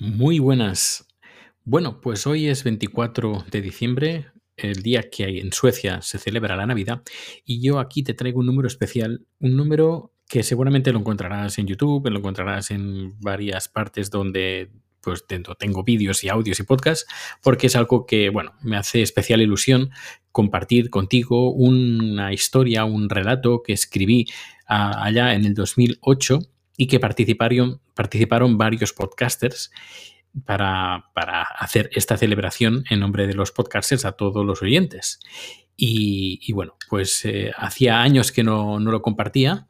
Muy buenas. Bueno, pues hoy es 24 de diciembre, el día que en Suecia se celebra la Navidad, y yo aquí te traigo un número especial, un número que seguramente lo encontrarás en YouTube, lo encontrarás en varias partes donde pues tengo vídeos y audios y podcasts, porque es algo que, bueno, me hace especial ilusión compartir contigo una historia, un relato que escribí ah, allá en el 2008 y que participaron, participaron varios podcasters para, hacer esta celebración en nombre de los podcasters a todos los oyentes. Y, bueno, pues eh, hacía años que no, no lo compartía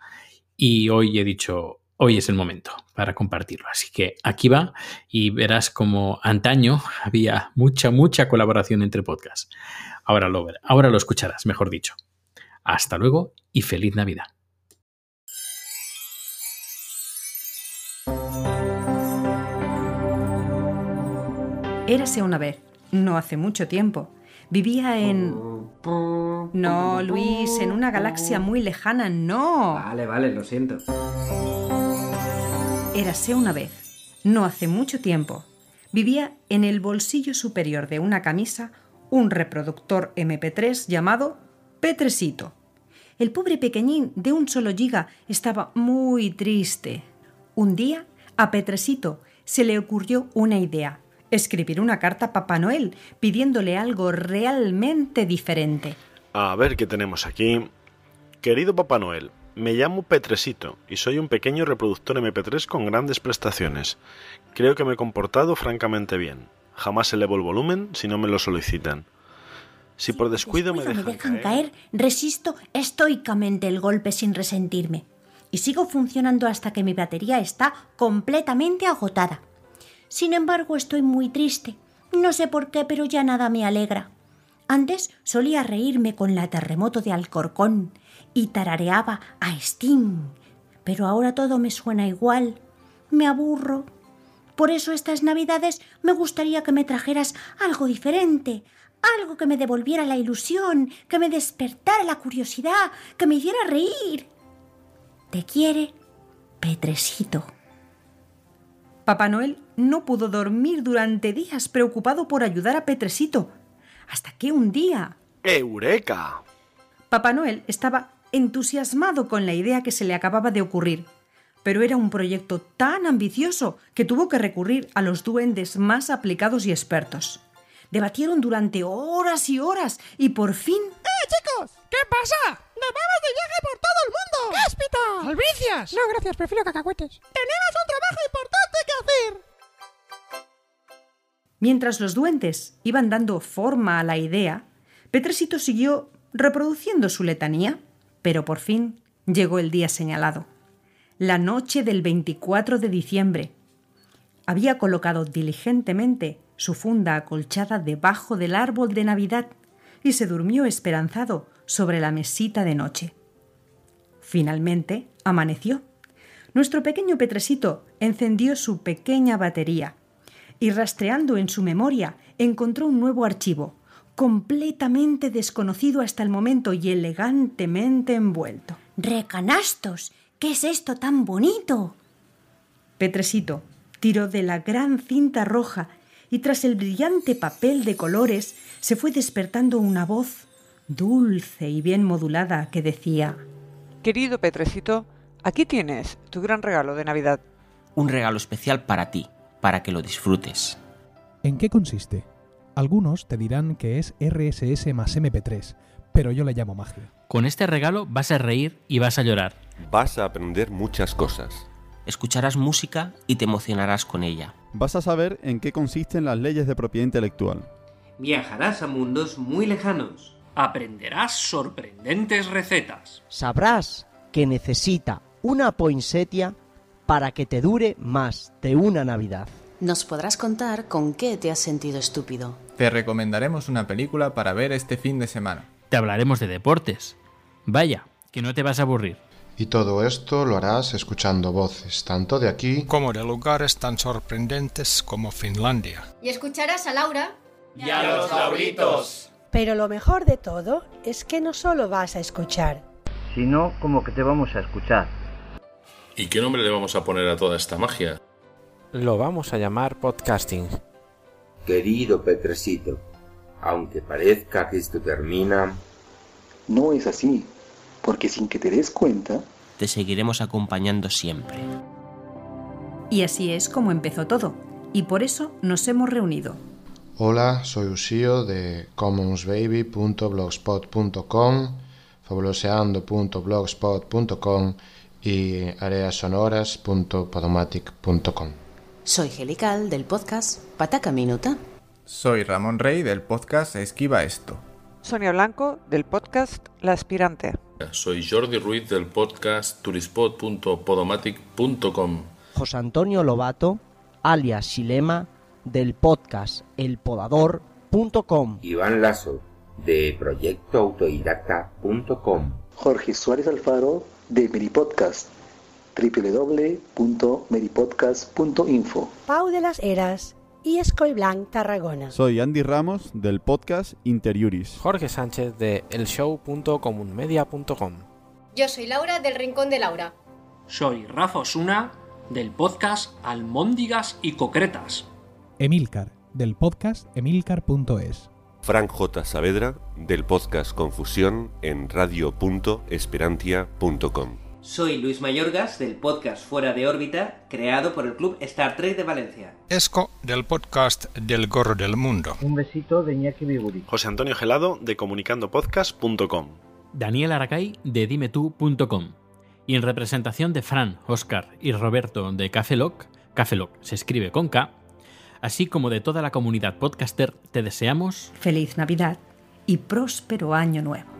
y hoy he dicho, hoy es el momento para compartirlo. Así que aquí va y verás como antaño había mucha, mucha colaboración entre podcasts. Ahora lo, ahora lo escucharás, mejor dicho. Hasta luego y feliz Navidad. Érase una vez, no hace mucho tiempo. Vivía en... No, Luis, en una galaxia muy lejana, no. Vale, vale, lo siento. Érase una vez, no hace mucho tiempo. Vivía en el bolsillo superior de una camisa un reproductor MP3 llamado Petresito. El pobre pequeñín de un solo giga estaba muy triste. Un día, a Petresito se le ocurrió una idea escribir una carta a Papá Noel pidiéndole algo realmente diferente. A ver qué tenemos aquí. Querido Papá Noel, me llamo Petresito y soy un pequeño reproductor MP3 con grandes prestaciones. Creo que me he comportado francamente bien. Jamás elevo el volumen si no me lo solicitan. Si por descuido, me, dejan caer, resisto estoicamente el golpe sin resentirme. Y sigo funcionando hasta que mi batería está completamente agotada. Sin embargo, estoy muy triste. No sé por qué, pero ya nada me alegra. Antes solía reírme con la terremoto de Alcorcón y tarareaba a Sting. Pero ahora todo me suena igual. Me aburro. Por eso estas navidades me gustaría que me trajeras algo diferente, algo que me devolviera la ilusión, que me despertara la curiosidad, que me hiciera reír. Te quiere, Petresito. Papá Noel no pudo dormir durante días preocupado por ayudar a Petresito, hasta que un día... ¡Eureka! Papá Noel estaba entusiasmado con la idea que se le acababa de ocurrir, pero era un proyecto tan ambicioso que tuvo que recurrir a los duendes más aplicados y expertos. Debatieron durante horas y horas y por fin... ¡Eh, chicos! ¿Qué pasa? ¡Nos vamos de viaje por todo el mundo! ¡Cáspita! ¡Albricias! No, gracias, prefiero cacahuetes. ¡Tenemos Mientras los duendes iban dando forma a la idea, Petresito siguió reproduciendo su letanía, pero por fin llegó el día señalado. La noche del 24 de diciembre. Había colocado diligentemente su funda acolchada debajo del árbol de Navidad y se durmió esperanzado sobre la mesita de noche. Finalmente amaneció. Nuestro pequeño Petresito encendió su pequeña batería y rastreando en su memoria encontró un nuevo archivo, completamente desconocido hasta el momento y elegantemente envuelto. ¡Recanastos! ¿Qué es esto tan bonito? Petresito tiró de la gran cinta roja y tras el brillante papel de colores se fue despertando una voz dulce y bien modulada que decía Querido Petrecito, aquí tienes tu gran regalo de Navidad. Un regalo especial para ti, para que lo disfrutes. ¿En qué consiste? Algunos te dirán que es RSS más MP3, pero yo le llamo magia. Con este regalo vas a reír y vas a llorar. Vas a aprender muchas cosas. Escucharás música y te emocionarás con ella. Vas a saber en qué consisten las leyes de propiedad intelectual. Viajarás a mundos muy lejanos. Aprenderás sorprendentes recetas. Sabrás que necesita una poinsettia para que te dure más de una Navidad. Nos podrás contar con qué te has sentido estúpido. Te recomendaremos una película para ver este fin de semana. Te hablaremos de deportes. Vaya, que no te vas a aburrir. Y todo esto lo harás escuchando voces, tanto de aquí como de lugares tan sorprendentes como Finlandia. Y escucharás a Laura y a los Lauritos. Pero lo mejor de todo es que no solo vas a escuchar, sino como que te vamos a escuchar. ¿Y qué nombre le vamos a poner a toda esta magia? lo vamos a llamar podcasting. Querido Petrecito, aunque parezca que esto termina... No es así, porque sin que te des cuenta... Te seguiremos acompañando siempre. Y así es como empezó todo, y por eso nos hemos reunido. Hola, soy Usío de commonsbaby.blogspot.com, fabuloseando.blogspot.com y areasonoras.podomatic.com. Soy Gelical del podcast Pataca Minuta. Soy Ramón Rey del podcast Esquiva Esto. Sonia Blanco del podcast La Aspirante. Soy Jordi Ruiz del podcast turispot.podomatic.com. José Antonio Lobato, alias Silema, del podcast elpodador.com. Iván Lazo de proyectoautodidacta.com. Jorge Suárez Alfaro de Meripodcast www.meripodcast.info. Pau de las Heras y Escoy Blanc Tarragona. Soy Andy Ramos del podcast Interiuris. Jorge Sánchez de elshow.comunmedia.com. Yo soy Laura del Rincón de Laura. Soy Rafa Osuna del podcast Almóndigas y Concretas. Emilcar del podcast emilcar.es. Frank J. Saavedra del podcast Confusión en radio.esperantia.com. Soy Luis Mayorgas del podcast Fuera de órbita, creado por el Club Star Trek de Valencia. Esco del podcast Del Gorro del Mundo. Un besito de Iñaki Biguri. José Antonio Gelado de comunicandopodcast.com. Daniel Aracay de dimetú.com. Y en representación de Fran, Oscar y Roberto de Cafeloc, Cafeloc se escribe con K, así como de toda la comunidad podcaster, te deseamos feliz Navidad y próspero año nuevo.